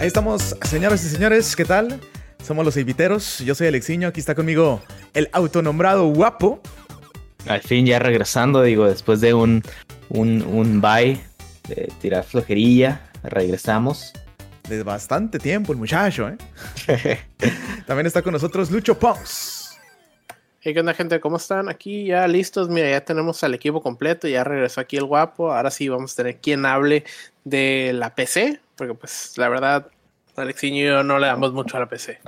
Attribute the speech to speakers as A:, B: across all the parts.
A: Ahí estamos, señoras y señores, ¿qué tal? Somos los Eviteros, yo soy Alexiño, aquí está conmigo el autonombrado guapo.
B: Al fin ya regresando, digo, después de un, un, un bye, de tirar flojerilla, regresamos.
A: De bastante tiempo el muchacho, ¿eh? También está con nosotros Lucho Pons.
C: Hey, ¿qué onda, gente? ¿Cómo están? Aquí ya listos. Mira, ya tenemos al equipo completo. Ya regresó aquí el guapo. Ahora sí vamos a tener quien hable de la PC. Porque, pues, la verdad, Alexiño y yo no le damos mucho a la PC.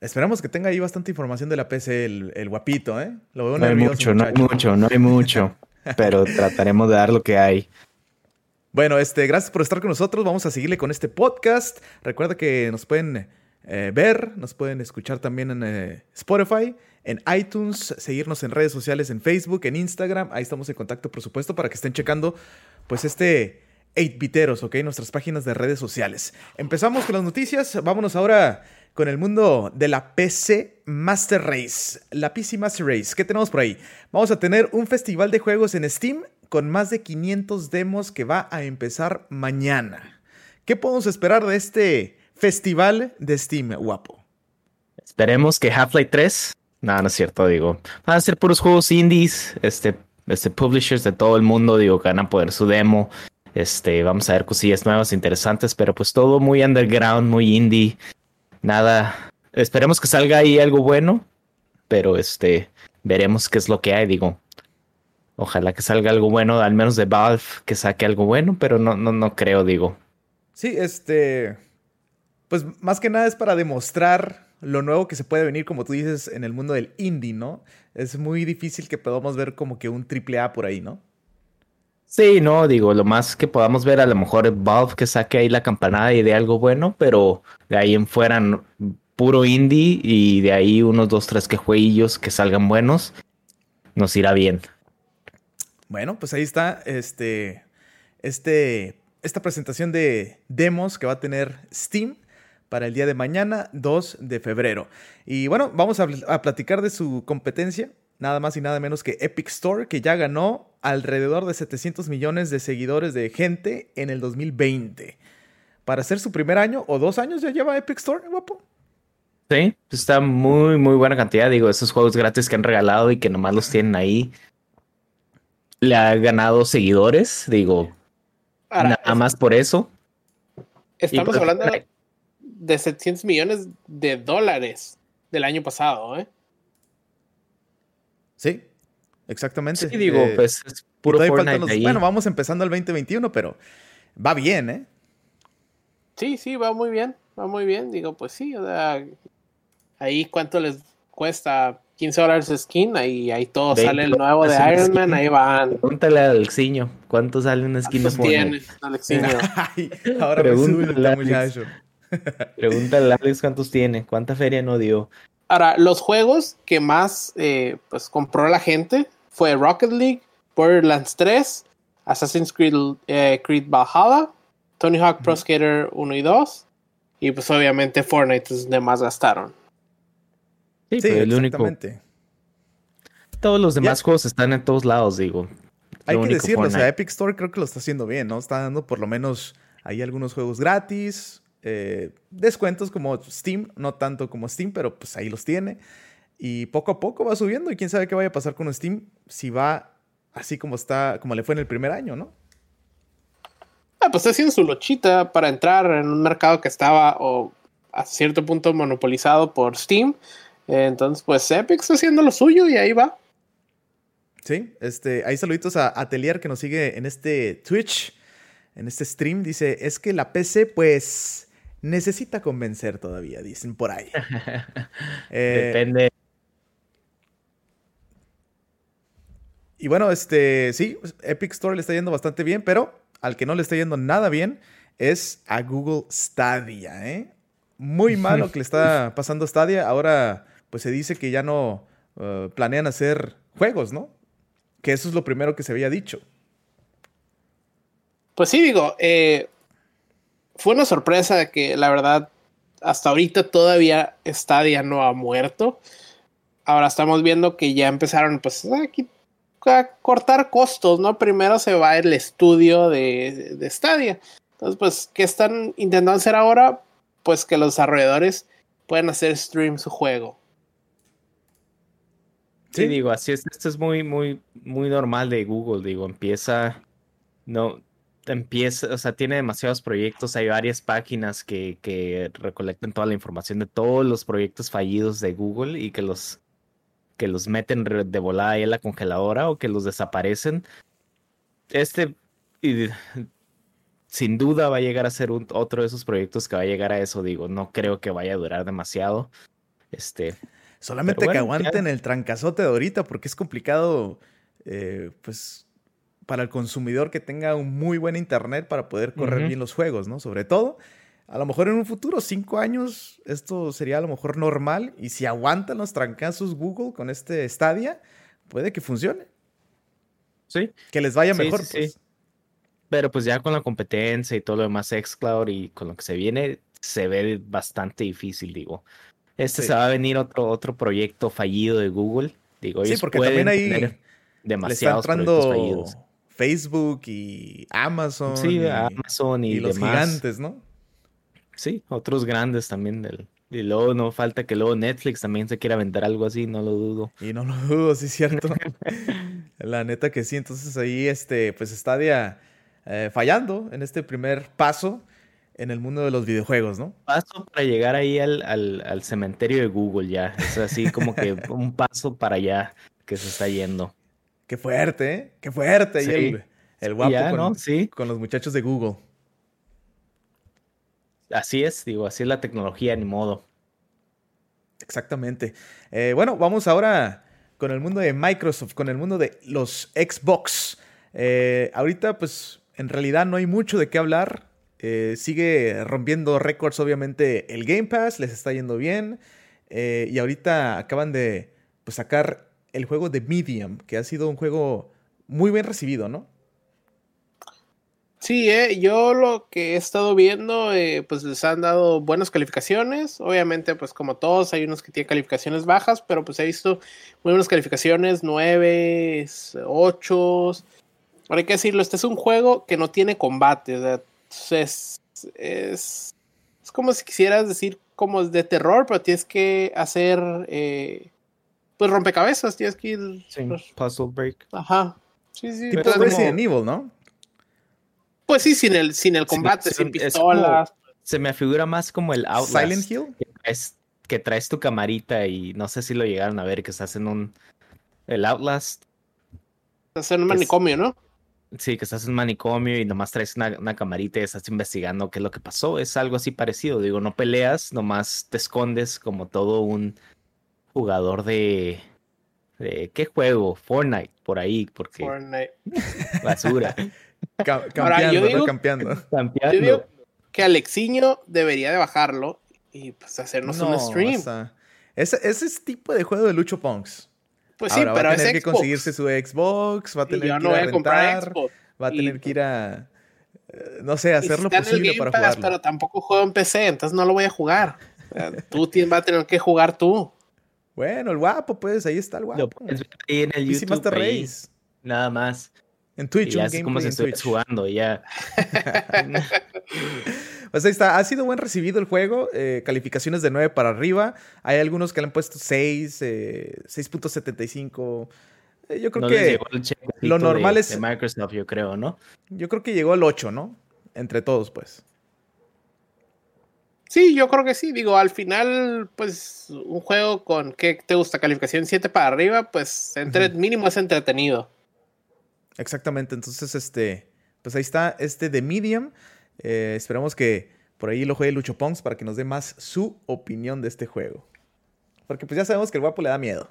A: Esperamos que tenga ahí bastante información de la PC, el, guapito, ¿eh?
B: Lo veo no hay mucho, no hay mucho, no hay mucho. pero trataremos de dar lo que hay.
A: Bueno, este, gracias por estar con nosotros. Vamos a seguirle con este podcast. Recuerda que nos pueden eh, ver, nos pueden escuchar también en eh, Spotify, en iTunes, seguirnos en redes sociales, en Facebook, en Instagram. Ahí estamos en contacto, por supuesto, para que estén checando, pues, este 8-biteros, ¿ok? Nuestras páginas de redes sociales. Empezamos con las noticias. Vámonos ahora con el mundo de la PC Master Race. La PC Master Race. ¿Qué tenemos por ahí? Vamos a tener un festival de juegos en Steam con más de 500 demos que va a empezar mañana. ¿Qué podemos esperar de este festival de Steam, guapo?
B: Esperemos que Half-Life 3. No, no es cierto, digo. Van a ser puros juegos indies, este, este publishers de todo el mundo, digo, que van a poder su demo. Este, vamos a ver cosillas nuevas, interesantes, pero pues todo muy underground, muy indie. Nada. Esperemos que salga ahí algo bueno, pero este, veremos qué es lo que hay, digo. Ojalá que salga algo bueno, al menos de Valve, que saque algo bueno, pero no, no, no creo, digo.
A: Sí, este. Pues más que nada es para demostrar lo nuevo que se puede venir, como tú dices, en el mundo del indie, ¿no? Es muy difícil que podamos ver como que un triple A por ahí, ¿no?
B: Sí, no, digo, lo más que podamos ver a lo mejor Valve que saque ahí la campanada y de algo bueno, pero de ahí en fuera puro indie y de ahí unos dos, tres que jueguillos que salgan buenos, nos irá bien.
A: Bueno, pues ahí está este, este, esta presentación de demos que va a tener Steam para el día de mañana, 2 de febrero. Y bueno, vamos a, a platicar de su competencia, nada más y nada menos que Epic Store, que ya ganó alrededor de 700 millones de seguidores de gente en el 2020. Para ser su primer año o dos años ya lleva Epic Store, guapo.
B: Sí, está muy, muy buena cantidad. Digo, esos juegos gratis que han regalado y que nomás los tienen ahí le ha ganado seguidores, digo, nada más por eso.
C: Estamos pues, hablando de 700 millones de dólares del año pasado, ¿eh?
A: Sí, exactamente.
B: Sí, digo, eh, pues es puro
A: Fortnite Bueno, vamos empezando el 2021, pero va bien, ¿eh?
C: Sí, sí, va muy bien, va muy bien. Digo, pues sí, o sea, ahí cuánto les cuesta 15 dólares skin, ahí, ahí todo sale el nuevo de Iron Man, ahí van.
B: Pregúntale a Alexiño, ¿cuánto sale una skin de
C: tiene, Alexiño?
A: ahora Pregúntale, Alex.
B: Pregúntale a Alex cuántos tiene, cuánta feria no dio.
C: Ahora, los juegos que más eh, pues compró la gente fue Rocket League, Borderlands 3, Assassin's Creed, eh, Creed Valhalla, Tony Hawk Pro Skater 1 y 2, y pues obviamente Fortnite es donde más gastaron.
B: Sí, el exactamente. Único... Todos los demás juegos están en todos lados, digo.
A: Hay que decirlo, o sea, Epic Store creo que lo está haciendo bien, ¿no? Está dando por lo menos ahí algunos juegos gratis, eh, descuentos como Steam, no tanto como Steam, pero pues ahí los tiene. Y poco a poco va subiendo y quién sabe qué vaya a pasar con Steam si va así como está, como le fue en el primer año, ¿no?
C: Ah, pues está haciendo su lochita para entrar en un mercado que estaba o a cierto punto monopolizado por Steam entonces, pues Epic está haciendo lo suyo y ahí va.
A: Sí, este, hay saluditos a Atelier que nos sigue en este Twitch, en este stream. Dice, es que la PC, pues, necesita convencer todavía, dicen por ahí.
B: Eh, Depende.
A: Y bueno, este, sí, Epic Store le está yendo bastante bien, pero al que no le está yendo nada bien es a Google Stadia, ¿eh? Muy malo que le está pasando a Stadia. Ahora pues se dice que ya no uh, planean hacer juegos, ¿no? Que eso es lo primero que se había dicho.
C: Pues sí, digo, eh, fue una sorpresa que la verdad hasta ahorita todavía Stadia no ha muerto. Ahora estamos viendo que ya empezaron pues a, cortar costos, ¿no? Primero se va el estudio de, de Stadia. Entonces, pues, ¿qué están intentando hacer ahora? Pues que los desarrolladores puedan hacer stream su juego.
B: Sí, digo, así es. Esto es muy, muy, muy normal de Google. Digo, empieza, no, empieza, o sea, tiene demasiados proyectos. Hay varias páginas que, que recolectan toda la información de todos los proyectos fallidos de Google y que los, que los meten de volada ahí en la congeladora o que los desaparecen. Este, y, sin duda va a llegar a ser un, otro de esos proyectos que va a llegar a eso. Digo, no creo que vaya a durar demasiado. Este,
A: Solamente que aguanten el trancazote de ahorita, porque es complicado, eh, pues, para el consumidor que tenga un muy buen internet para poder correr bien los juegos, ¿no? Sobre todo, a lo mejor en un futuro, cinco años, esto sería a lo mejor normal. Y si aguantan los trancazos Google con este Stadia, puede que funcione.
B: Sí.
A: Que les vaya mejor.
B: Sí, pues. Pero pues ya con la competencia y todo lo demás, Xcloud y con lo que se viene, se ve bastante difícil, digo. Este se va a venir otro, otro proyecto fallido de Google. Digo,
A: sí, porque también hay demasiados fallidos. Facebook y Amazon.
B: Sí, y, Amazon y,
A: los gigantes, ¿no?
B: Sí, otros grandes también del, y luego no falta que luego Netflix también se quiera vender algo así, no lo dudo.
A: Y no lo dudo, sí es cierto. La neta que sí, entonces ahí este, pues Stadia eh, fallando en este primer paso en el mundo de los videojuegos, ¿no?
B: Paso para llegar ahí al, al, cementerio de Google ya. Es así como que un paso para allá que se está yendo.
A: Qué fuerte, ¿eh? Qué fuerte. el, el, guapo con,
B: sí.
A: con los muchachos de Google.
B: Así es, digo, así es la tecnología, ni modo.
A: Exactamente. Eh, bueno, vamos ahora con el mundo de Microsoft, con el mundo de los Xbox. Eh, ahorita, pues, en realidad no hay mucho de qué hablar. Eh, sigue rompiendo récords, obviamente, el Game Pass, les está yendo bien. Y ahorita acaban de pues, sacar el juego de Medium, que ha sido un juego muy bien recibido, ¿no?
C: Sí, eh, yo lo que he estado viendo, pues les han dado buenas calificaciones. Obviamente, pues como todos, hay unos que tienen calificaciones bajas, pero pues he visto muy buenas calificaciones, 9, 8. Ahora hay que decirlo, este es un juego que no tiene combate. O sea, es, es, es como si quisieras decir como es de terror, pero tienes que hacer eh, pues rompecabezas, tienes que ir.
B: Pues puzzle break.
C: Ajá. Sí, sí.
A: Tipo como... Resident Evil, ¿no?
C: Pues sí, sin el, sin el combate, sin pistolas.
B: se me figura más como el Outlast.
A: Silent Hill.
B: Que traes, tu camarita y no sé si lo llegaron a ver, que estás en un. El Outlast.
C: Estás en un manicomio, ¿no?
B: Sí, que estás en un manicomio y nomás traes una, camarita y estás investigando qué es lo que pasó. Es algo así parecido. Digo, no peleas, nomás te escondes como todo un jugador de. de ¿Qué juego? Fortnite, por ahí, porque.
C: Fortnite.
B: Basura.
A: campeando, yo campeando.
C: Yo digo que Alexiño debería de bajarlo y pues hacernos un stream.
A: ese, ese tipo de juego de Lucho Punks.
C: Pues sí, pero va
A: a tener que conseguirse su Xbox, va a tener que ir a, rentar, va a tener que ir a no sé, hacer lo posible para jugar.
C: Pero tampoco juego en PC, entonces no lo voy a jugar. tú vas a tener que jugar tú.
A: Bueno, el guapo, pues, ahí está el guapo.
B: Y en el YouTube, Master Race. Nada más.
A: En Twitch,
B: ya es como si estuvieras jugando, ya.
A: pues ahí está. Ha sido buen recibido el juego. Eh, calificaciones de 9 para arriba. Hay algunos que le han puesto 6, 6.75. Eh, eh, yo creo que lo normal es.
B: De Microsoft, yo creo, ¿no?
A: Yo creo que llegó al 8, ¿no? Entre todos, pues.
C: Sí, yo creo que sí. Digo, al final, pues, un juego con, ¿qué te gusta? Calificación 7 para arriba, pues, entre, mínimo es entretenido.
A: Exactamente, entonces este, pues ahí está este de Medium. Eh, esperamos que por ahí lo juegue Lucho Pongs para que nos dé más su opinión de este juego. Porque pues ya sabemos que el guapo le da miedo.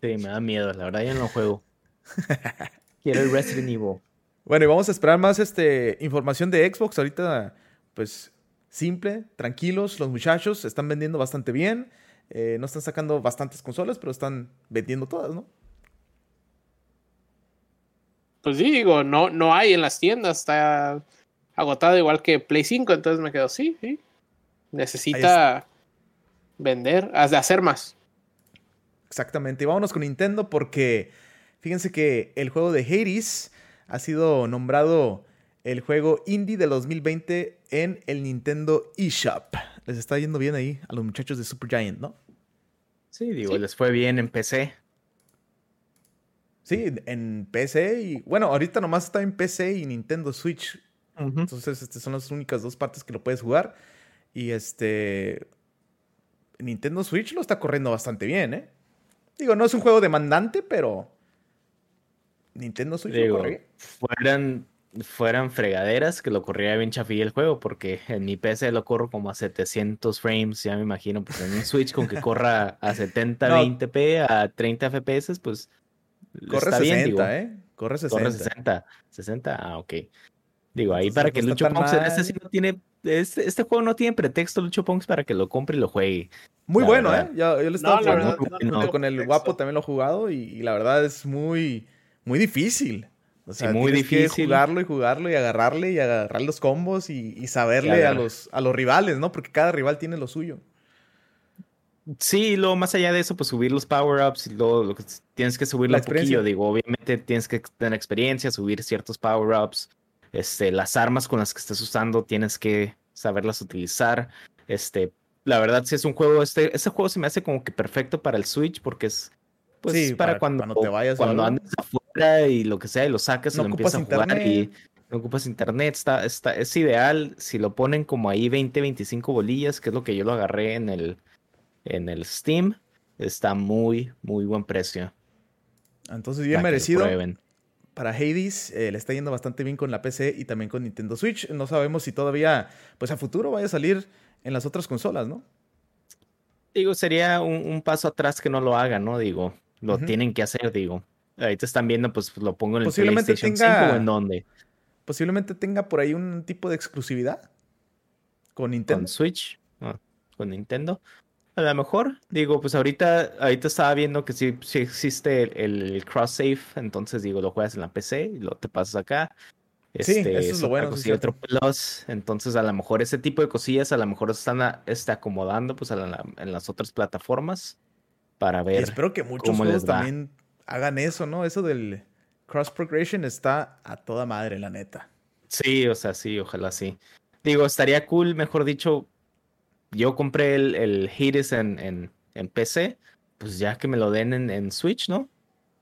B: Sí, me da miedo, la verdad ya no juego. Quiero el Resident Evil.
A: Bueno, y vamos a esperar más este, información de Xbox. Ahorita, pues, simple, tranquilos. Los muchachos están vendiendo bastante bien. Eh, no están sacando bastantes consolas, pero están vendiendo todas, ¿no?
C: Pues sí, digo, no, no hay en las tiendas, está agotado igual que Play 5, entonces me quedo, sí, sí. Necesita vender, hacer más.
A: Exactamente. Y vámonos con Nintendo porque fíjense que el juego de Hades ha sido nombrado el juego indie del 2020 en el Nintendo eShop. Les está yendo bien ahí a los muchachos de Supergiant, ¿no?
B: Sí, digo, les fue bien en PC.
A: Sí, en PC y bueno, ahorita nomás está en PC y Nintendo Switch. Entonces, estas son las únicas dos partes que lo puedes jugar. Y este Nintendo Switch lo está corriendo bastante bien, ¿eh? Digo, no es un juego demandante, pero Nintendo Switch lo corre.
B: Fueran, fueran fregaderas que lo corría bien chafilla el juego, porque en mi PC lo corro como a 700 frames, ya me imagino, pues en un Switch con que corra a 70, 20p, a 30 FPS, pues
A: Corre 60, ¿eh? Corre 60.
B: Corre 60. 60, ah, ok. Digo, ahí para que Lucho Punks en este sí no tiene. Este, este, juego no tiene pretexto, Lucho Punks, para que lo compre y lo juegue.
A: Muy bueno, ¿eh? Yo, yo le estaba jugando con el guapo también lo he jugado y, la verdad es muy, muy difícil. O sea, muy difícil. Que jugarlo y jugarlo y agarrarle y agarrar los combos y, saberle a los, a los rivales, ¿no? Porque cada rival tiene lo suyo.
B: Sí, luego más allá de eso, pues subir los power-ups y luego lo que tienes que subir un poquillo. Digo, obviamente tienes que tener experiencia, subir ciertos power-ups. Este, las armas con las que estés usando tienes que saberlas utilizar. Este, la verdad, si es un juego, este, ese juego se me hace como que perfecto para el Switch porque es pues para, cuando, te vayas cuando andes afuera y lo que sea y lo sacas y lo empiezas a jugar y no ocupas internet, está, está, es ideal si lo ponen como ahí 20, 25 bolillas, que es lo que yo lo agarré en el, en el Steam, está muy, muy buen precio.
A: Entonces, bien merecido. Para Hades eh, le está yendo bastante bien con la PC y también con Nintendo Switch. No sabemos si todavía, pues a futuro vaya a salir en las otras consolas, ¿no?
B: Digo, sería un, paso atrás que no lo hagan, ¿no? Digo, lo tienen que hacer, digo. Ahí te están viendo, pues lo pongo en el PlayStation 5 o en dónde.
A: Posiblemente tenga por ahí un tipo de exclusividad con Nintendo.
B: Con Switch, ah, con Nintendo. A lo mejor, digo, pues ahorita, ahorita estaba viendo que sí, sí existe el, cross save, entonces digo, lo juegas en la PC y lo te pasas acá.
A: Este, sí, eso es lo bueno.
B: otro plus, entonces a lo mejor ese tipo de cosillas a lo mejor están este, acomodando pues en las otras plataformas para ver. Y
A: espero que muchos juegos también hagan eso, ¿no? Eso del cross progression está a toda madre, la neta.
B: Sí, o sea, sí, ojalá sí. Digo, estaría cool, mejor dicho, yo compré el, el Hades en, en, PC, pues ya que me lo den en, Switch, ¿no?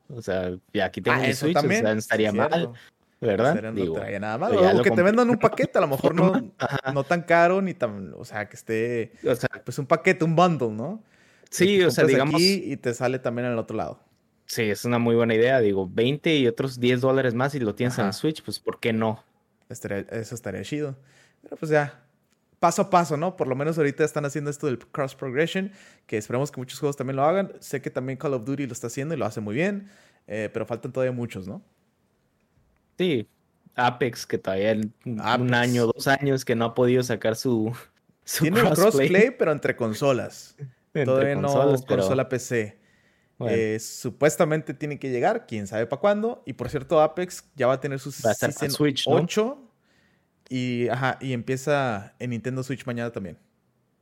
B: O sea, ya aquí tengo ah, mi Switch, o sea, estaría mal. ¿Verdad?
A: no traía nada mal. O que te vendan un paquete, a lo mejor no, no tan caro, ni tan, o sea, que esté, o sea, pues un paquete, un bundle, ¿no?
B: Sí, o sea, digamos. Aquí
A: y te sale también en el otro lado.
B: Sí, es una muy buena idea. Digo, 20 y otros 10 dólares más y lo tienes en Switch, pues ¿por qué no?
A: eso estaría chido. Pero pues ya, paso a paso, ¿no? Por lo menos ahorita están haciendo esto del cross progression, que esperamos que muchos juegos también lo hagan. Sé que también Call of Duty lo está haciendo y lo hace muy bien, eh, pero faltan todavía muchos, ¿no?
B: Sí, Apex, que todavía en un año, dos años que no ha podido sacar su,
A: Tiene crossplay. crossplay, pero entre consolas. todavía no consola PC. Eh, supuestamente tiene que llegar, quién sabe para cuándo. Y por cierto, Apex ya va a tener su Season Switch, 8 y, ajá, y empieza en Nintendo Switch mañana también.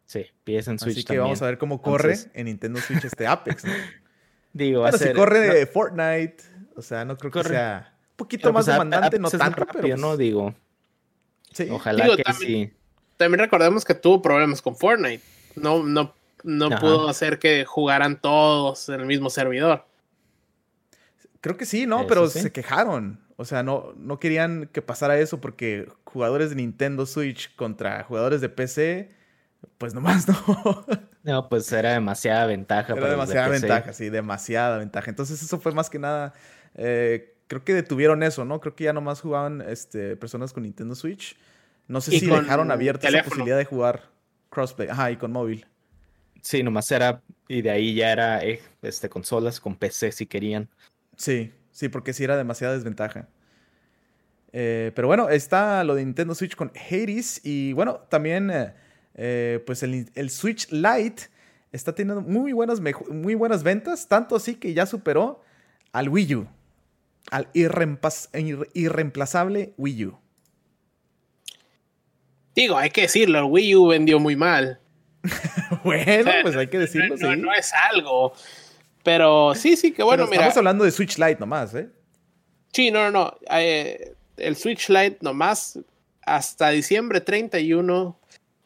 B: Sí, empieza en Switch
A: Así que vamos a ver cómo corre en Nintendo Switch este Apex, ¿no?
B: Digo, bueno,
A: si corre de Fortnite, o sea, no creo que sea un poquito más pues, demandante, no tanto, rápido, pero...
B: no pues digo.
A: Sí.
B: Ojalá que
C: también,
B: sí.
C: También recordemos que tuvo problemas con Fortnite. No, no, no pudo hacer que jugaran todos en el mismo servidor.
A: Creo que sí, ¿no? pero se quejaron. O sea, no, no querían que pasara eso porque jugadores de Nintendo Switch contra jugadores de PC, pues nomás no.
B: No, pues era demasiada ventaja.
A: Era demasiada ventaja, sí, demasiada ventaja. Entonces eso fue más que nada, eh, creo que detuvieron eso, ¿no? Creo que ya nomás jugaban este, personas con Nintendo Switch. No sé si dejaron abierta la posibilidad de jugar crossplay. Ajá, y con móvil.
B: Sí, nomás era, y de ahí ya era eh, este, consolas con PC si querían.
A: Sí, Sí, porque sí era demasiada desventaja. Eh, pero bueno, está lo de Nintendo Switch con Hades. Y bueno, también eh, eh, pues el, Switch Lite está teniendo muy buenas, muy buenas ventas. Tanto así que ya superó al Wii U. Al irreemplazable Wii U.
C: Digo, hay que decirlo, el Wii U vendió muy mal.
A: bueno, pues hay que decirlo.
C: No, no es algo. Pero sí, sí, que bueno, mira.
A: Estamos hablando de Switch Lite nomás, ¿eh?
C: Sí, no, no, no. Eh, el Switch Lite nomás hasta diciembre 31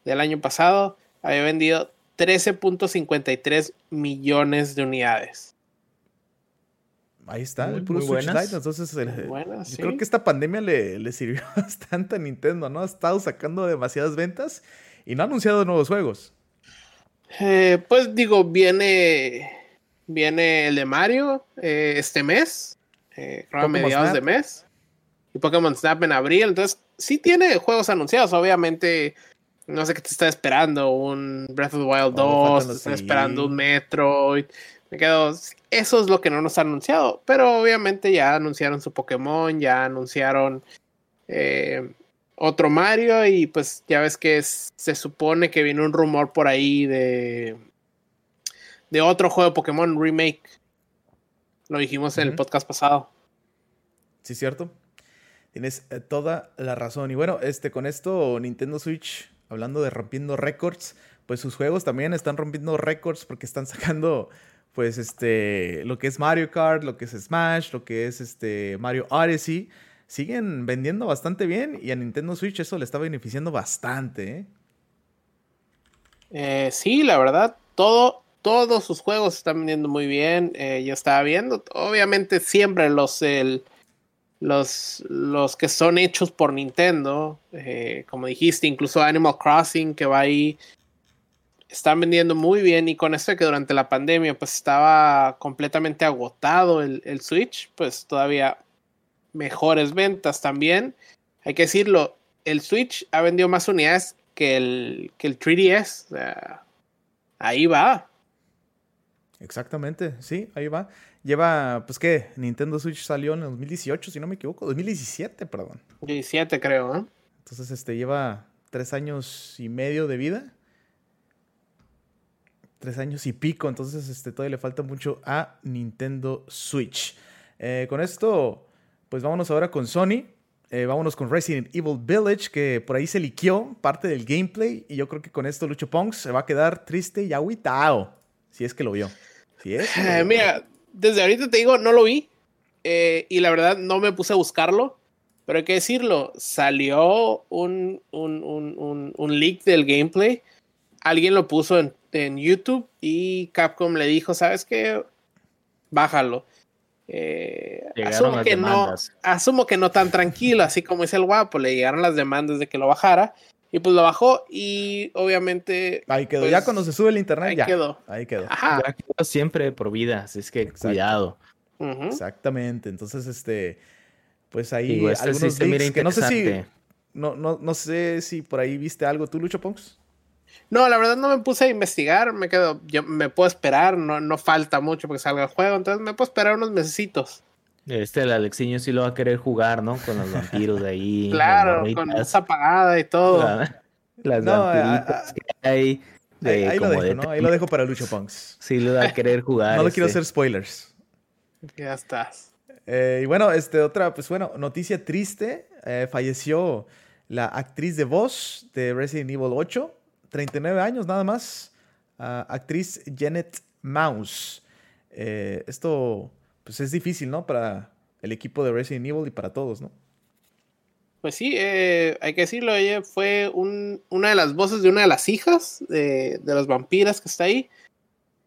C: del año pasado había vendido 13.53 millones de unidades.
A: Ahí está,
B: Muy-
A: el puro
B: muy
A: Switch
B: buenas.
A: Lite. Entonces, el-
C: Muy buenas,
A: yo
C: sí.
A: creo que esta pandemia le, le sirvió bastante a Nintendo, ¿no? Ha estado sacando demasiadas ventas y no ha anunciado nuevos juegos.
C: Eh, pues digo, viene, viene el de Mario eh, este mes, eh, creo a mediados
A: Snap.
C: de mes, y Pokémon Snap en abril, entonces sí tiene juegos anunciados, obviamente, no sé qué te está esperando, un Breath of the Wild
A: Oh,
C: 2,
A: faltan
C: te está esperando un Metroid, me quedo, eso es lo que no nos ha anunciado, pero obviamente ya anunciaron su Pokémon, ya anunciaron... eh, otro Mario y pues ya ves que es- se supone que viene un rumor por ahí de de otro juego de Pokémon remake. Lo dijimos en el podcast pasado.
A: Sí, cierto. Tienes eh, toda la razón. Y bueno, este, con esto, Nintendo Switch, hablando de rompiendo récords, pues sus juegos también están rompiendo récords porque están sacando, pues, este, lo que es Mario Kart, lo que es Smash, lo que es este Mario Odyssey. Siguen vendiendo bastante bien y a Nintendo Switch eso le está beneficiando bastante, ¿eh?
C: Eh, sí, la verdad, todo, todos sus juegos están vendiendo muy bien. Eh, yo estaba viendo, obviamente siempre los, los, los que son hechos por Nintendo, eh, como dijiste, incluso Animal Crossing que va ahí, están vendiendo muy bien y con esto de que durante la pandemia pues estaba completamente agotado el, el Switch, pues todavía mejores ventas también. Hay que decirlo, el Switch ha vendido más unidades que el, que el 3DS. o sea, ahí va.
A: Exactamente, sí, ahí va. Lleva, pues, ¿qué? Nintendo Switch salió en el 2018, si no me equivoco, 2017, perdón.
C: 17 creo, ¿eh?
A: Entonces, este lleva tres años y medio de vida. Tres años y pico. Entonces, este todavía le falta mucho a Nintendo Switch. Eh, con esto, pues vámonos ahora con Sony. Eh, vámonos con Resident Evil Village, que por ahí se liqueó parte del gameplay. Y yo creo que con esto Lucho se va a quedar triste y agüitao. Si es que lo vio. Es
C: Eh, mira, desde ahorita te digo, no lo vi. eh, y la verdad no me puse a buscarlo. Pero hay que decirlo, salió un, un, un, un, leak del gameplay. Alguien lo puso en, en YouTube y Capcom le dijo, ¿sabes qué? Bájalo. Eh, asumo, que no, asumo que no tan tranquilo, así como dice el guapo, le llegaron las demandas de que lo bajara. Y pues lo bajó y obviamente...
A: Ahí quedó.
C: pues,
A: ya cuando se sube el internet,
C: ahí
A: ya.
C: quedó.
A: Ahí quedó.
C: Ajá.
B: Ya quedó siempre por vida, así es que
A: Exacto.
B: cuidado.
A: Exactamente. Entonces, este, pues ahí
B: Digo, este sí
A: algunos
B: se mira
A: leaks que no sé si, no, no, no sé si por ahí viste algo tú, Lucho Ponks.
C: No, la verdad no me puse a investigar, me quedo, yo me puedo esperar, no, no falta mucho porque salga el juego, entonces me puedo esperar unos mesecitos.
B: Este, el Alexiño sí lo va a querer jugar, ¿no? Con los vampiros de ahí.
C: Claro, con luz apagada y todo.
B: la- Las
A: No,
B: vampiritas
A: a- a-
B: que hay. de
A: Ahí, ahí lo dejo,
B: de
A: ¿no? Ahí lo dejo para Lucho Punks.
B: Sí lo va a querer jugar.
A: No lo quiero
B: este.
A: hacer spoilers.
C: Ya estás.
A: Eh, y bueno, este, otra, pues bueno, noticia triste. eh, falleció la actriz de voz de Resident Evil 8, 39 años nada más. ah, actriz Janet Mouse. Eh, esto, pues es difícil, ¿no? Para el equipo de Resident Evil y para todos, ¿no?
C: Pues sí, eh, hay que decirlo, ella fue un- una de las voces de una de las hijas de, de las vampiras que está ahí.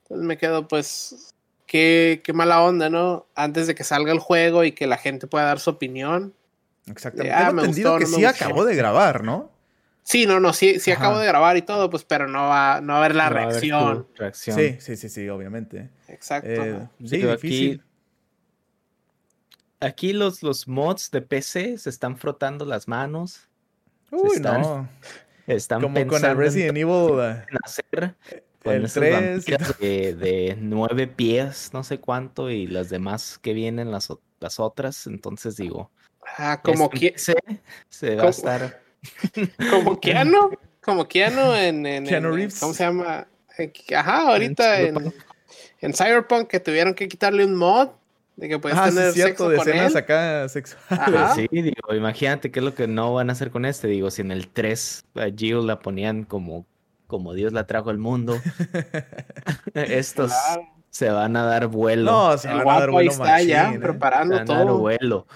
C: Entonces me quedo, pues, qué, qué mala onda, ¿no? Antes de que salga el juego y que la gente pueda dar su opinión.
A: Exactamente.
C: Ah,
A: Tengo
C: me
A: entendido
C: gustó,
A: que
C: no
A: sí acabó de grabar, ¿no?
C: Sí, no, no, sí, sí
A: Ajá.
C: acabo de grabar y todo, pues, pero no va, no va a haber la
B: No haber
C: reacción.
B: reacción.
A: Sí, sí, sí, sí, obviamente.
C: Exacto.
A: Eh, sí,
B: Digo, aquí-
A: difícil.
B: Aquí los, los mods de PC se están frotando las manos.
A: Uy,
B: están
A: no.
B: Están
A: Como con el
B: pensando en
A: Resident Evil. eh,
B: en hacer con
A: el
B: esas
A: 3 y
B: vampiras de, de nueve pies, no sé cuánto, y las demás que vienen, las, o- las otras. Entonces digo,
C: Ah, como, que,
B: PC se va a estar.
C: como Keanu, como Keanu en, en-
A: Keanu
C: en-
A: Reeves.
C: ¿cómo se llama? Eh, Ajá, ahorita en,
B: Cyberpunk.
C: en Cyberpunk que tuvieron que quitarle un mod de que puedes
A: Ah, sí,
C: tener
A: es cierto,
C: sexo
A: de
C: con
A: escenas
C: él.
A: acá sexuales.
C: Ajá.
B: Sí, digo, imagínate qué es lo que no van a hacer con este. Digo, si en el 3 a Jill la ponían como, como Dios la trajo al mundo, estos
C: Claro.
B: se van a dar vuelo.
A: No, se
C: El
A: van a dar
C: guapo ahí
A: vuelo
C: está ya
A: machín, ¿eh?
B: se
C: preparando
B: van a dar
C: todo.
B: vuelo.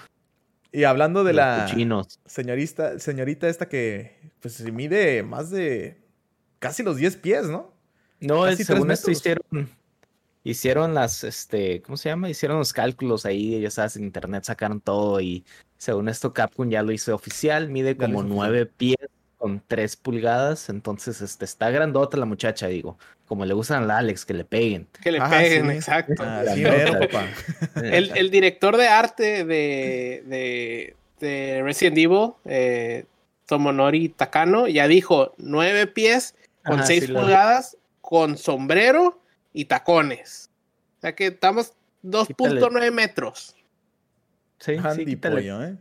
A: Y hablando de
B: Los
A: la
B: cochinos.
A: señorita, señorita esta que pues mide más de casi los 10 pies, ¿no?
B: No, es- según
A: tres
B: esto
A: metros.
B: hicieron, hicieron las, este, ¿cómo se llama? Hicieron los cálculos ahí, ya sabes, en internet sacaron todo y según esto Capcom ya lo hizo oficial, mide como nueve pies con tres pulgadas, entonces este, está grandota la muchacha, digo, como le gustan a Alex, que le peguen.
C: Que le
A: Ajá,
C: peguen,
A: sí.
C: exacto.
A: Papá.
C: El, el director de arte de, de, de Resident Evil, eh, Tomonori Takano, ya dijo nueve pies con
B: Ajá,
C: seis
B: sí lo-
C: pulgadas, con sombrero y tacones. O sea que estamos 2.9 metros.
B: Sí, sí,
A: Handy
B: quítale.
A: pollo, ¿eh?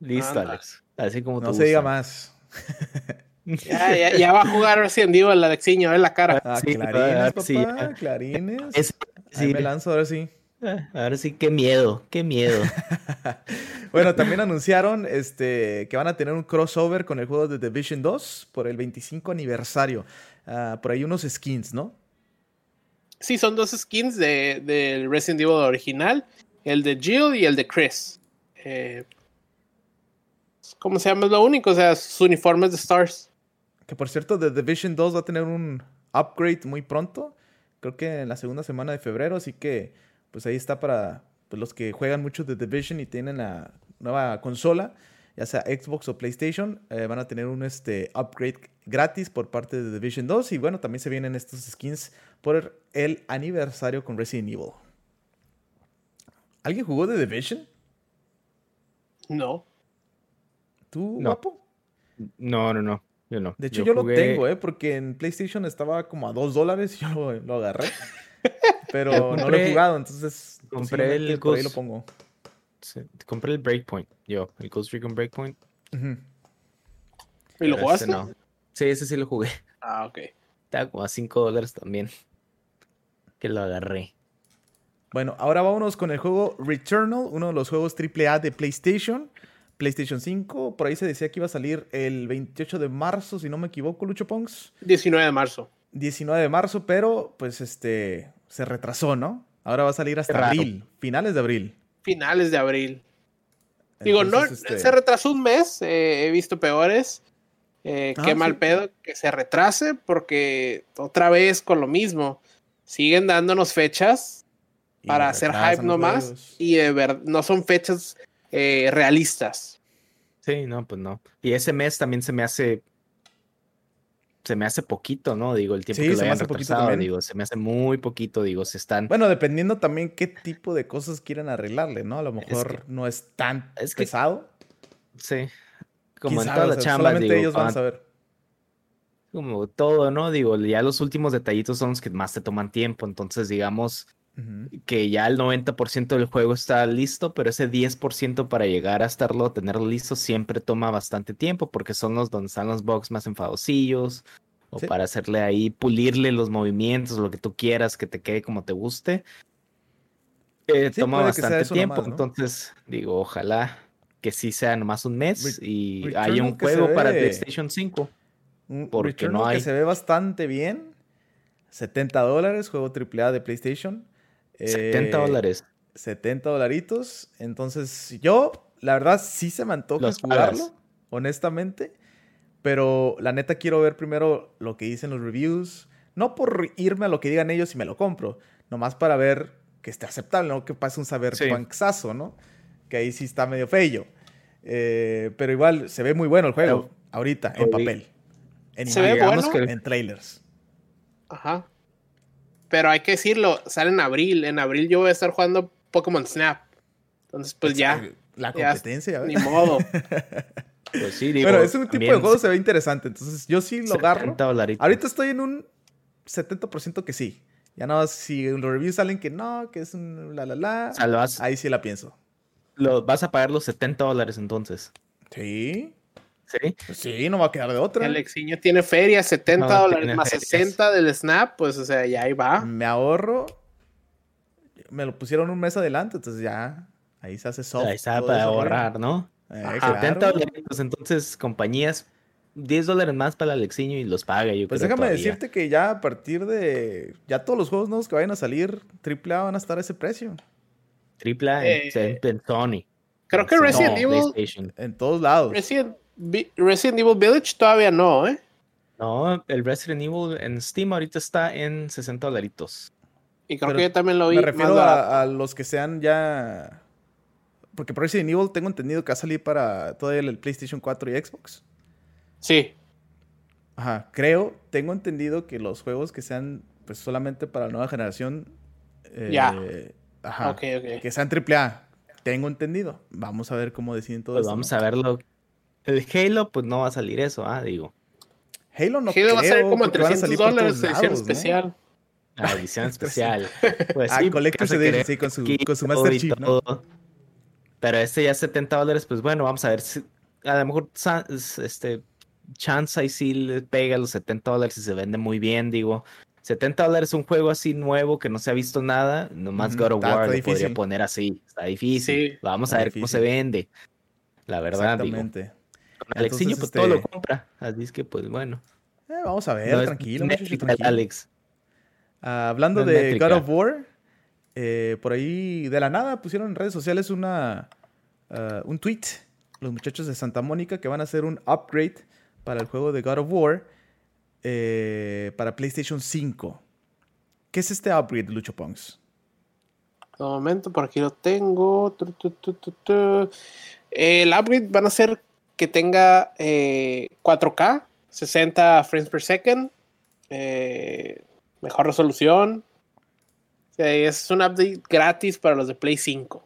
B: Listo,
C: Anda.
B: Alex. Así como
A: No
B: te
A: se diga más.
C: Ya, ya, ya va a jugar Resident Evil el Alexiño, en la cara.
A: Ah,
B: Sí,
A: clarines,
B: ah,
A: papá,
B: sí, ya.
A: clarines. Ahí
B: sí,
A: me lanzo ahora sí.
B: ah, ahora sí, qué miedo, qué miedo.
A: Bueno, también anunciaron este, que van a tener un crossover con el juego de Division 2 por el 25 aniversario. Ah, por ahí unos skins, ¿no?
C: Sí, son dos skins de- del Resident Evil original, el de Jill y el de Chris. Eh, ¿Cómo se llama? Es lo único, o sea, sus uniformes de Stars.
A: Que por cierto, The Division 2 va a tener un upgrade muy pronto. Creo que en la segunda semana de febrero. Así que, pues ahí está para pues, los que juegan mucho The Division y tienen la nueva consola, ya sea Xbox o PlayStation, eh, van a tener un este, upgrade gratis por parte de The Division 2. Y bueno, también se vienen estos skins por el aniversario con Resident Evil. ¿Alguien jugó The Division?
C: No.
A: ¿Tú,
B: No.
A: guapo?
B: No, no, no. Yo no.
A: De hecho, yo, lo
B: jugué-
A: tengo, ¿eh? Porque en PlayStation estaba como a 2 dólares y yo lo, lo agarré. Pero no lo he jugado, entonces
B: compré el
A: por ahí lo pongo.
B: Sí, compré el Breakpoint. Yo, el Ghost Recon Breakpoint.
C: ¿Y lo
B: pero
C: jugaste?
B: ese no. Sí, ese sí lo jugué.
C: Ah, ok.
B: Estaba como a 5 dólares también. Que lo agarré.
A: Bueno, ahora vámonos con el juego Returnal, uno de los juegos AAA de PlayStation. PlayStation 5, por ahí se decía que iba a salir el 28 de marzo, si no me equivoco, Lucho Pongs.
C: 19 de marzo.
A: 19 de marzo, pero pues este se retrasó, ¿no? Ahora va a salir hasta abril, finales de abril.
C: Finales de abril. Digo, no,
A: este,
C: se retrasó un mes, eh, he visto peores. Eh,
A: Ah,
C: qué mal
A: sí.
C: pedo que se retrase porque otra vez con lo mismo. Siguen dándonos fechas
A: y
C: para hacer hype nomás
A: juegos.
C: y de ver, no son fechas eh, realistas.
B: Sí, no, pues no. Y ese mes también se me hace. Se me hace poquito, ¿no? Digo, el tiempo
A: Sí,
B: que
A: se
B: lo
A: me
B: hayan
A: hace poquito
B: retrasado, digo, se me hace muy poquito, digo, se están.
A: Bueno, dependiendo también qué tipo de cosas quieren arreglarle, ¿no? A lo
B: Es
A: mejor
B: que-
A: no es tan
B: es que-
A: pesado.
B: Sí. Como
A: ¿Quién
B: en todas
A: O
B: las
A: sea,
B: chambas,
A: solamente
B: digo,
A: ellos van a saber.
B: como todo, ¿no? Digo, ya los últimos detallitos son los que más te toman tiempo, entonces digamos Que ya el 90% del juego está listo, pero ese 10% para llegar a estarlo, tenerlo listo, siempre toma bastante tiempo, porque son los donde están los bugs más enfadosillos, o
A: Sí.
B: para hacerle ahí, pulirle los movimientos, lo que tú quieras, que te quede como te guste. Eh,
A: Sí,
B: toma
A: que
B: bastante tiempo,
A: nomás, ¿no?
B: entonces digo, ojalá que sí sea nomás un mes
A: Re-
B: y haya un
A: que
B: juego para PlayStation 5.
A: Un
B: Porque
A: Returnal
B: no
A: que
B: hay.
A: se ve bastante bien. 70 dólares, juego AAA de PlayStation.
B: 70
A: Eh,
B: dólares.
A: 70 dolaritos. Entonces, yo, la verdad, sí se me antoja
B: Los
A: jugarlo,
B: pagas.
A: honestamente. Pero la neta quiero ver primero lo que dicen los reviews. No por irme a lo que digan ellos y me lo compro. Nomás para ver que esté aceptable, no que pase un saber
B: Sí.
A: panxazo, ¿no? Que ahí sí está medio feo. Eh, pero igual se ve muy bueno el juego.
B: Pero-
A: ahorita, en papel. En
C: se ve bueno.
A: en trailers.
C: Ajá. Pero hay que decirlo, sale en abril. En abril yo voy a estar jugando Pokémon Snap. Entonces, pues ya,
A: La
C: ya,
A: competencia,
C: ni
A: ¿verdad?
C: modo.
B: Pues sí, digo,
A: Pero ese tipo de juego se ve interesante. Entonces, yo sí lo agarro.
B: 70 dolaritos.
A: Ahorita estoy en un 70% que sí. Ya no, si los reviews salen que no, que es un la la la.
B: O sea, lo vas,
A: Ahí sí la pienso.
B: lo- vas a pagar los 70 dólares entonces.
A: Sí.
B: ¿Sí?
A: Pues sí, no va a quedar de otra.
C: El Exiño tiene feria, 70
B: No,
C: dólares más
B: ferias.
C: 60 del Snap, pues o sea, ya ahí va.
A: Me ahorro. Me lo pusieron un mes adelante, entonces ya. Ahí se hace soft.
B: Ahí está para ahorrar, ¿no?
A: Eh,
C: Ajá.
A: claro.
B: 70 dolaritos, entonces compañías 10 dólares más para el Alexiño y los paga, yo
A: Pues
B: creo
A: déjame
B: todavía.
A: decirte que ya a partir de. Ya todos los juegos nuevos que vayan a salir, AAA van a estar a ese precio.
B: Triple A
C: Eh,
B: en, en Sony.
C: Creo que
B: No,
C: Resident Evil,
B: PlayStation.
A: En todos lados.
C: Resident, Resident Evil Village todavía no, ¿eh?
B: No, el Resident Evil en Steam ahorita está en 60 dolaritos.
C: Y creo
A: Pero
C: que yo también lo vi
A: Me refiero a, a los que sean ya. Porque Resident Evil tengo entendido que va a salir para todo el, PlayStation 4 y Xbox.
C: Sí,
A: Ajá, creo, tengo entendido que los juegos que sean pues solamente para la nueva generación. eh,
C: Ya.
A: Ajá.
C: ok, ok.
A: Que sean AAA. Tengo entendido. Vamos a ver cómo deciden todo
B: Pues
A: esto,
B: vamos
A: ¿no?
B: a verlo. El Halo, pues no va a salir eso, ah, digo.
A: Halo no
C: Halo va a salir como en
A: porque van a
C: 300
A: salir por
C: dólares, edición
A: lados, ¿no?
C: especial.
B: La edición especial. Pues
A: Ah,
B: sí,
A: Collector's Edition, sí, con su-
B: kit
A: con su Master Chief, ¿no?
B: Pero este ya 70 dólares, pues bueno, vamos a ver si a lo mejor este chance ahí sí le pega los 70 dólares y se vende muy bien, digo. 70 dólares un juego así nuevo que no se ha visto nada, nomás God of War lo podría poner así, está difícil.
C: Sí,
B: Vamos a ver cómo se vende. La verdad, digo. Con Alexiño,
A: Entonces,
B: pues todo lo
A: este-
B: compra. Así es que, pues bueno.
A: Eh, vamos a ver,
B: no
A: tranquilo,
B: Netflix,
A: muchachos, tranquilo.
B: Alex.
A: Ah, hablando
B: No
A: de
B: métrica.
A: God of War, eh, por ahí de la nada pusieron en redes sociales una, ah, un tweet, los muchachos de Santa Mónica, que van a hacer un upgrade para el juego de God of War eh, para PlayStation 5. ¿Qué es este upgrade, Lucho Pongs?
C: Un momento, por aquí lo tengo. Tu, tu, tu, tu, tu. El upgrade van a ser que tenga eh, 4K, 60 frames per second, eh, mejor resolución. Es un update gratis para los de Play 5.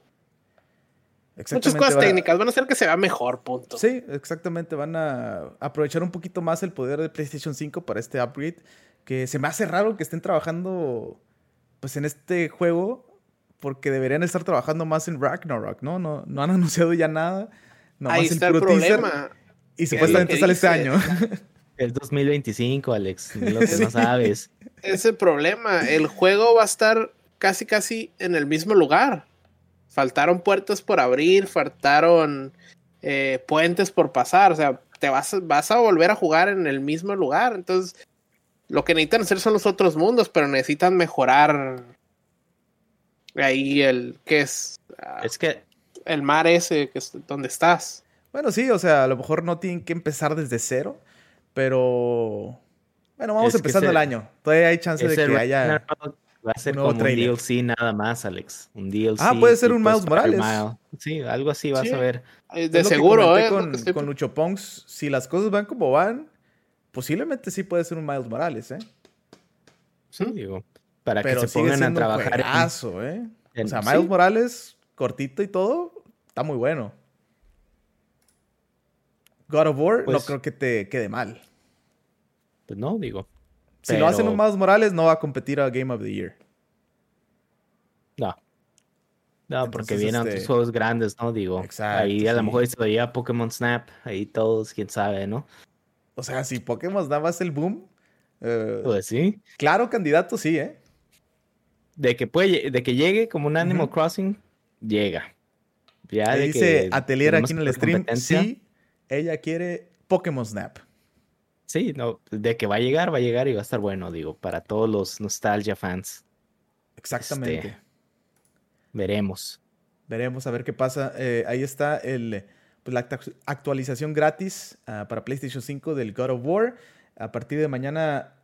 C: Muchas cosas técnicas, van a hacer que se vea mejor, punto.
A: Sí, exactamente. Van a aprovechar un poquito más el poder de PlayStation 5 para este upgrade. Que se me hace raro que estén trabajando pues en este juego. Porque deberían estar trabajando más en Ragnarok, ¿no? No, no han anunciado ya nada. Nomás
C: Ahí está el
A: teaser,
C: problema.
A: Y supuestamente sale este año.
B: Es 2025, Alex. Lo que no sabes.
C: Es el problema. El juego va a estar casi, casi en el mismo lugar. Faltaron puertas por abrir, faltaron eh, puentes por pasar. O sea, te vas, vas a volver a jugar en el mismo lugar. Entonces, lo que necesitan hacer son los otros mundos, pero necesitan mejorar ahí el que es ah,
B: Es que
C: el mar ese que es donde estás.
A: bueno, sí, o sea, a lo mejor no tienen que empezar desde cero. Pero. Bueno, vamos
B: Es
A: empezando
B: ese-
A: el año. Todavía hay chance de que haya.
B: Va a ser
A: un nuevo
B: como
A: trailer.
B: un DLC nada más, Alex. Un DLC.
A: Ah, puede ser un Miles Morales.
B: Sí, algo así vas
C: Sí.
B: a ver.
C: Eh,
A: Es
C: De seguro, ¿eh?
A: Con,
C: estoy-
A: con Lucho Pongs, si las cosas van como van, posiblemente sí puede ser un Miles Morales, ¿eh?
B: Sí, digo. Para
A: Pero
B: que se
A: sigue
B: pongan a
A: un
B: trabajar en-
A: ¿eh?
B: en-
A: o sea,
B: sí.
A: Miles Morales, cortito y todo, está muy bueno. God of War no
B: Pues-
A: creo que te quede mal.
B: Pues no, digo.
A: Si lo hacen un Miles Morales, no va a competir a Game of the Year.
B: No. No, porque vienen
A: este-
B: otros juegos grandes, ¿no? Digo.
A: Exacto,
B: ahí a lo mejor se veía Pokémon Snap, ahí todos, quién sabe, ¿no?
A: O sea, si Pokémon da más el boom, eh,
B: Pues sí.
A: claro, candidato sí, ¿eh?
B: De que puede, de que llegue como un Animal. Crossing, llega. Ya
A: Ahí
B: de
A: dice Atelier aquí en el stream, sí, ella quiere Pokémon Snap.
B: Sí, no, de que va a llegar, va a llegar y va a estar bueno, digo, para todos los nostalgia fans.
A: Exactamente.
B: Este, Veremos.
A: Veremos a ver qué pasa. Eh, ahí está el, pues, la actu- actualización gratis ah, para PlayStation 5 del God of War. A partir de mañana,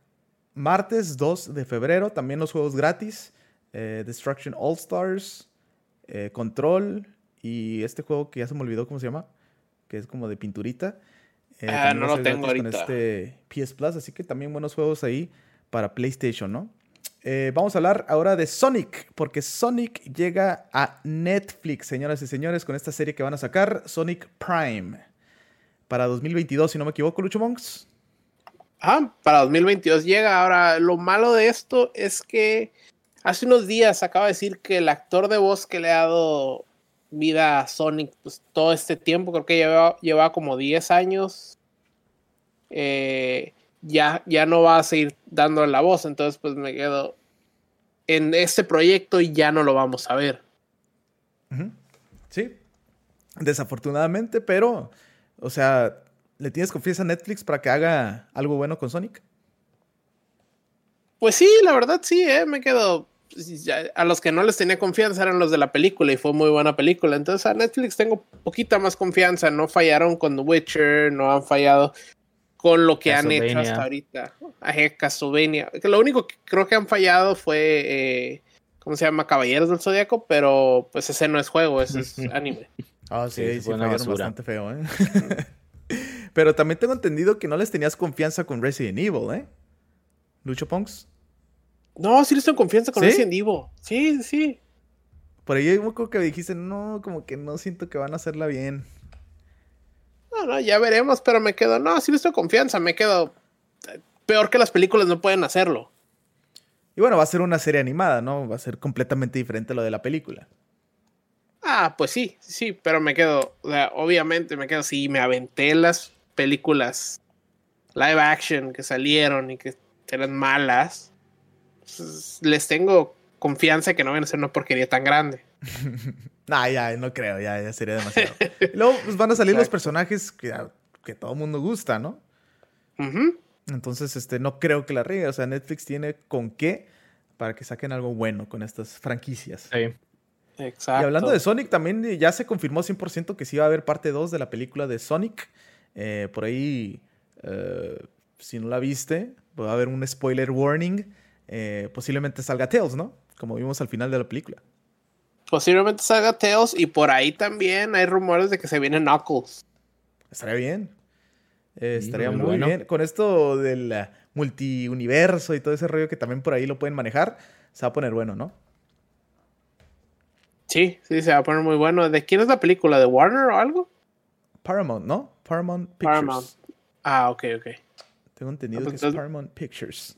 A: martes 2 de febrero, también los juegos gratis. eh, Destruction All Stars, eh, Control y este juego que ya se me olvidó cómo se llama, que es como de pinturita. Eh,
C: Ah, no lo tengo ahorita.
A: Con este PS Plus, así que también buenos juegos ahí para PlayStation, ¿no? Eh, vamos a hablar ahora de Sonic, porque Sonic llega a Netflix, señoras y señores, con esta serie que van a sacar, Sonic Prime, para 2022, si no me equivoco, Lucho Monks.
C: Ah, para 2022 llega. Ahora, lo malo de esto es que hace unos días acaba de decir que el actor de voz que le ha dado vida a Sonic pues, todo este tiempo, creo que lleva, lleva como 10 años, eh, ya, ya no va a seguir dando la voz. Entonces, pues me quedo en este proyecto y ya no lo vamos a ver.
A: Sí, desafortunadamente, pero, o sea, ¿le tienes confianza a Netflix para que haga algo bueno con Sonic?
C: Pues sí, la verdad sí, eh, me quedo. Pues, a los que no les tenía confianza eran los de la película y fue muy buena película. Entonces a Netflix tengo poquita más confianza. No fallaron con The Witcher, no han fallado con lo que han hecho hasta ahorita. Castlevania. Lo único que creo que han fallado fue, eh, ¿cómo se llama? Caballeros del Zodíaco, pero pues ese no es juego, ese es anime.
A: Ah, sí, sí, sí fallaron bastante feo, ¿eh? pero también tengo entendido que no les tenías confianza con Resident Evil, ¿eh? Lucho Ponks.
C: No, sí les tengo confianza con Resident Evil. Sí, sí.
A: Por ahí un poco que dijiste, no, como que no siento que van a hacerla bien.
C: No, no, ya veremos, pero me quedo, no, sí les tengo confianza, me quedo eh, peor que las películas no pueden hacerlo.
A: Y bueno, va a ser una serie animada, ¿no? Va a ser completamente diferente a lo de la película.
C: Ah, pues sí, sí, pero me quedo, o sea, obviamente me quedo, sí, me aventé las películas live action que salieron y que eran malas pues, les tengo confianza que no van a ser una porquería tan grande.
A: nah, ya, no creo, ya, ya sería demasiado. luego pues, van a salir los personajes que, que todo el mundo gusta, ¿no? Entonces, este, no creo que la riegue. O sea, Netflix tiene con qué para que saquen algo bueno con estas franquicias.
C: Sí. Exacto.
A: Y hablando de Sonic, también ya se confirmó 100% que sí va a haber parte 2 de la película de Sonic. Eh, por ahí, eh, si no la viste, va a haber un spoiler warning. Eh, posiblemente salga Tails, ¿no? Como vimos al final de la película.
C: Posiblemente salga Tails y por ahí también hay rumores de que se viene Knuckles.
A: Estaría bien. Eh, estaría muy, bien. Con esto del uh, multiuniverso y todo ese rollo que también por ahí lo pueden manejar, se va a poner bueno, ¿no?
C: Sí, sí, se va a poner muy bueno. ¿De quién es la película? ¿De Warner o algo?
A: Paramount, ¿no? Paramount Pictures. Paramount.
C: Ah, ok, ok.
A: Tengo entendido ah, pues que es Paramount Pictures.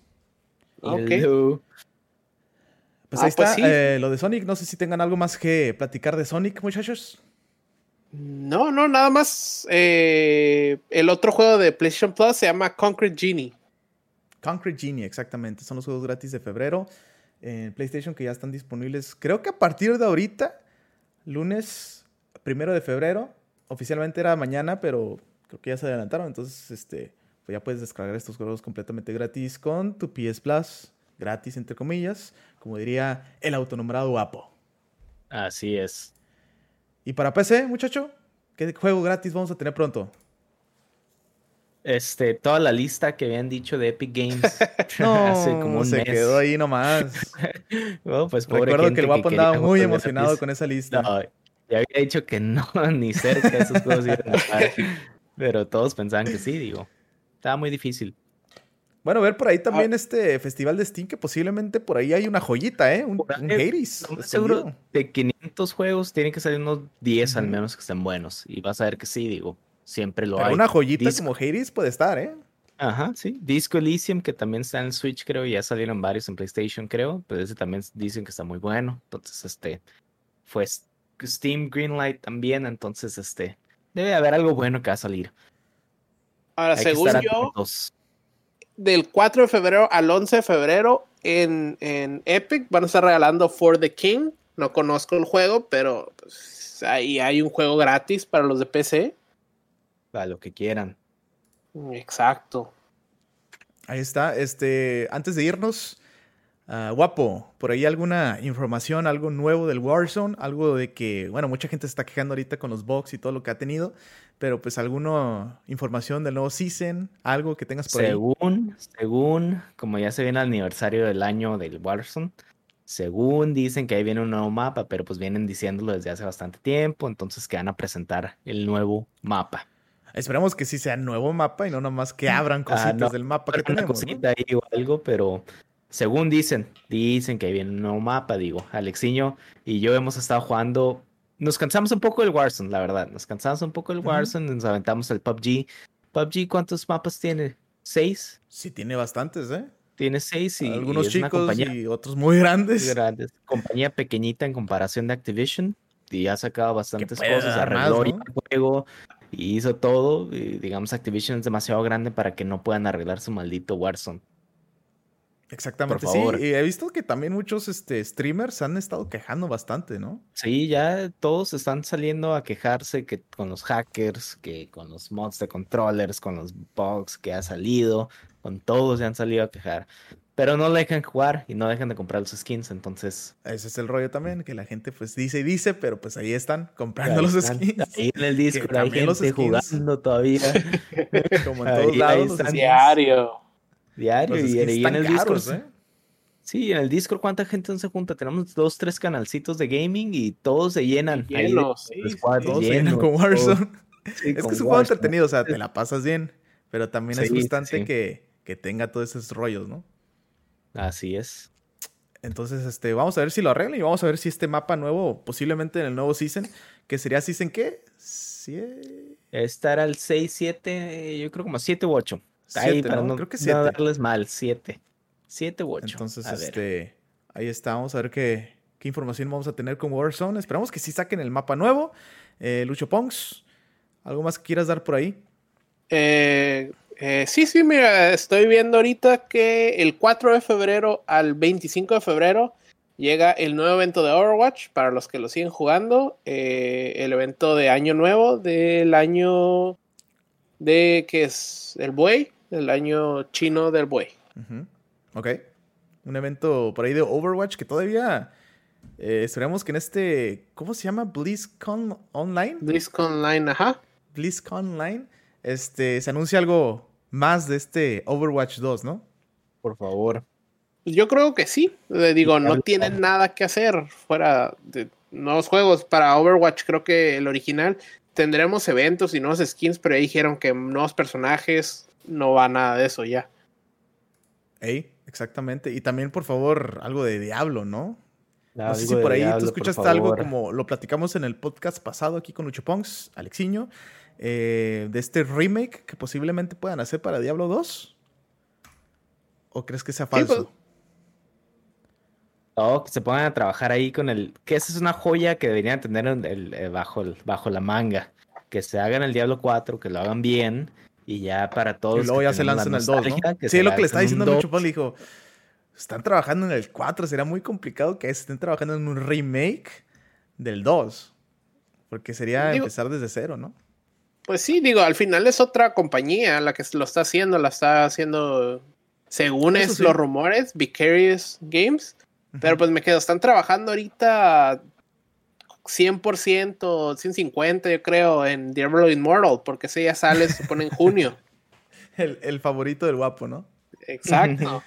C: Ok.
A: Pues ahí ah, pues está eh, lo de Sonic. No sé si tengan algo más que platicar de Sonic, muchachos.
C: No, no, nada más. Eh, el otro juego de PlayStation Plus se llama Concrete Genie.
A: Concrete Genie, exactamente. Son los juegos gratis de febrero en PlayStation que ya están disponibles. Creo que a partir de ahorita, lunes primero de febrero, oficialmente era mañana, pero creo que ya se adelantaron. Entonces, este, pues ya puedes descargar estos juegos completamente gratis con tu PS Plus, gratis entre comillas, como diría el autonombrado Apo.
B: Así es.
A: ¿Y para PC, muchacho? ¿Qué juego gratis vamos a tener pronto?
B: Este, toda la lista que habían dicho de Epic Games
A: no, hace como un se quedó ahí nomás.
B: pues
A: Recuerdo que el guapo andaba muy emocionado con esa lista.
B: ya había dicho que no, ni cerca de esos juegos iban a estar. Pero todos pensaban que sí, digo. Estaba muy difícil.
A: Bueno, ver por ahí también ah. este festival de Steam, que posiblemente por ahí hay una joyita, ¿eh? Un, un Hades.
B: seguro de 500 juegos tienen que salir unos 10 al menos que estén buenos. Y vas a ver que sí, digo, siempre lo hay.
A: una joyita como Hades puede estar, ¿eh?
B: Ajá, sí. Disco Elysium, que también está en Switch, creo, y ya salieron varios en PlayStation, creo. Pero ese también dicen que está muy bueno. Entonces, este, fue Steam Greenlight también. Entonces, este, debe haber algo bueno que va a salir.
C: Ahora, según yo, del 4 de febrero al 11 de febrero en, Epic van a estar regalando For the King. No conozco el juego, pero pues, ahí hay un juego gratis para los de PC.
B: Para lo que quieran.
C: Exacto.
A: Ahí está. Este, antes de irnos, Ah, guapo, por ahí alguna información, algo nuevo del Warzone, algo de que, bueno, mucha gente se está quejando ahorita con los bugs y todo lo que ha tenido, pero pues alguna información del nuevo season, algo que tengas por
B: según, ahí. Según, como ya se viene el aniversario del año del Warzone, según dicen que ahí viene un nuevo mapa, pero pues vienen diciéndolo desde hace bastante tiempo, entonces que van a presentar el nuevo mapa.
A: Esperemos que sí sea nuevo mapa y no nomás que abran ah, cositas del mapa que tenemos.
B: cosita ahí o algo, pero según dicen, dicen que viene un nuevo mapa, digo, Alexiño y yo hemos estado jugando, nos cansamos un poco del Warzone, la verdad, nos cansamos un poco del Warzone, nos aventamos el PUBG. PUBG, ¿cuántos mapas tiene? ¿Seis?
A: Sí, tiene bastantes, ¿eh?
B: Tiene seis y
A: algunos chicos y otros muy grandes.
B: Muy grandes. Compañía pequeñita en comparación de Activision y ha sacado bastantes cosas, arregló el juego y hizo todo. Y, digamos, Activision es demasiado grande para que no puedan arreglar su maldito Warzone.
A: Exactamente, sí. Y he visto que también muchos este, streamers han estado quejando bastante, ¿no?
B: Sí, ya todos están saliendo a quejarse que con los hackers, que con los mods de controllers, con los bugs que ha salido, con todos se han salido a quejar. pero no le dejan jugar y no dejan de comprar los skins, entonces...
A: Ese es el rollo también, que la gente pues dice y dice, pero pues ahí están comprando los
B: están,
A: skins.
B: Ahí en el Discord
A: Que
B: hay
A: también los skins-
B: jugando todavía.
A: Como en
B: Ahí-
A: todos
B: ahí
A: lados. los
B: están.
A: skins-
C: Diario.
B: Diario y, en el Discord.
A: caros, ¿eh?
B: Sí, en el Discord cuánta gente no se junta. Tenemos dos, tres canalcitos de gaming y todos se llenan. ahí de-
C: sí,
B: los
A: Todos se llenan con. Warzone.
B: Sí,
A: Es
B: con
A: que es un juego entretenido, o sea, te la pasas bien, pero también es frustrante
B: sí.
A: Que, que tenga todos esos rollos, ¿no?
B: Así es.
A: Entonces, este, vamos a ver si lo arreglan y vamos a ver si este mapa nuevo, posiblemente en el nuevo season, que sería season qué? Sie-
B: Esta era el 6, 7, yo creo como 7 u 8. Ahí
A: Siete,
B: para
A: ¿no?
B: no,
A: Creo que
B: no
A: siete.
B: darles mal, 7. 7 u 8.
A: Entonces, este, ahí está, vamos a ver qué, qué información vamos a tener con Warzone. Esperamos que sí saquen el mapa nuevo. Eh, Lucho Pongs, ¿algo más que quieras dar por ahí?
C: Eh, eh, sí, sí, mira, estoy viendo ahorita que el 4 de febrero al 25 de febrero llega el nuevo evento de Overwatch para los que lo siguen jugando. eh, el evento de Año Nuevo del año de que es el buey, el año chino del buey.
A: Ujú. Ok. Un evento por ahí de Overwatch que todavía eh, esperemos que en este, ¿cómo se llama? BlizzCon Online.
C: BlizzCon Online, ajá.
A: BlizzCon Online. Este, se anuncia algo más de este Overwatch 2, ¿no?
B: Por favor.
C: Yo creo que sí. Le digo, no tienen nada que hacer fuera de nuevos juegos. Para Overwatch, creo que el original tendremos eventos y nuevos skins, pero ahí dijeron que nuevos personajes no va nada de eso ya.
A: Ey, exactamente. Y también, por favor, algo de Diablo, ¿no? No sé
B: Algo
A: si por ahí
B: Diablo,
A: tú escuchaste algo como lo platicamos en el podcast pasado aquí con Lucho Pongs, Alexiño, eh, de este remake que posiblemente puedan hacer para Diablo 2. ¿O crees que sea falso?
C: pues,
B: No, que se pongan a trabajar ahí con el. Que esa es una joya que deberían tener el- eh, bajo, el- bajo la manga. Que se hagan el Diablo 4, que lo hagan bien. Y ya para todos.
A: y luego ya se lanzan el 2, ¿no? Sí, lo que le
B: un
A: diciendo Lucho
B: 2.
A: Pongs, le dijo, están trabajando en el 4, será muy complicado que estén trabajando en un remake del 2. Porque sería
C: Digo-
A: empezar desde cero, ¿no?
C: Pues sí, digo, al final es otra compañía la que lo está haciendo, la está haciendo, según
A: Eso
C: es
A: sí.
C: los rumores, Vicarious Games. Pero pues me quedo, están trabajando ahorita 100%, 150 yo creo, en Diablo Immortal, porque ese ya sale, se supone en junio.
A: el, el favorito del guapo, ¿no?
C: Exacto.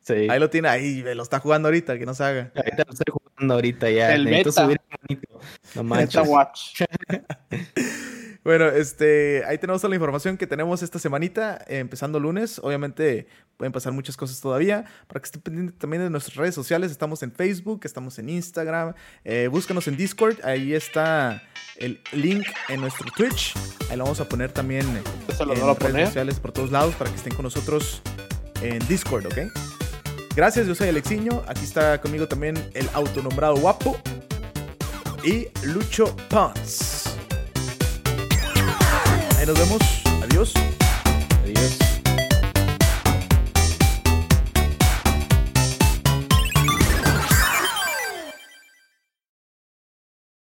B: Sí.
A: Ahí lo tiene, ahí lo está jugando ahorita, que no se haga.
B: Ahorita lo estoy jugando ahorita ya.
C: El
B: Necesito
C: beta.
B: subir el. No manches.
C: Watch.
A: Bueno, este, ahí tenemos toda la información que tenemos esta semanita, eh, empezando lunes. Obviamente pueden pasar muchas cosas todavía. Para que estén pendientes también de nuestras redes sociales, estamos en Facebook, estamos en Instagram. eh, búscanos en Discord, ahí está el link en nuestro Twitch. Ahí lo vamos a poner también en
C: no
A: redes sociales por todos lados para que estén con nosotros en Discord, ¿ok? Gracias, yo soy Alexiño. Aquí está conmigo también el autonombrado guapo y Lucho Pons. Nos vemos. Adiós.
B: Adiós.